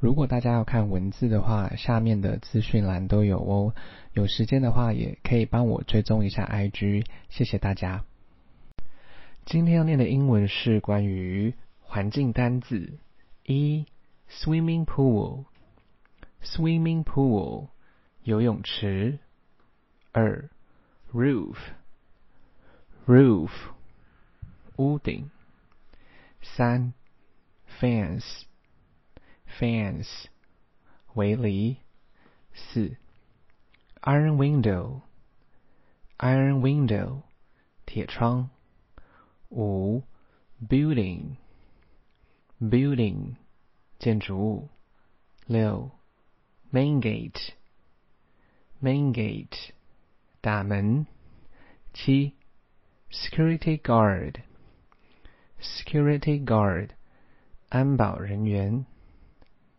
如果大家要看文字的话，下面的资讯栏都有哦。有时间的话，也可以帮我追踪一下 IG，谢谢大家。今天要念的英文是关于环境单字：一，swimming pool，swimming pool，游泳池；二，roof，roof，屋顶；三，fence。fence 围篱，四 iron window iron window 铁窗，五 building building 建筑物，六 main gate main gate 大门，七 security guard security guard 安保人员。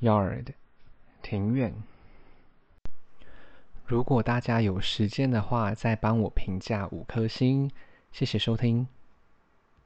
Yard，庭院。如果大家有时间的话，再帮我评价五颗星，谢谢收听。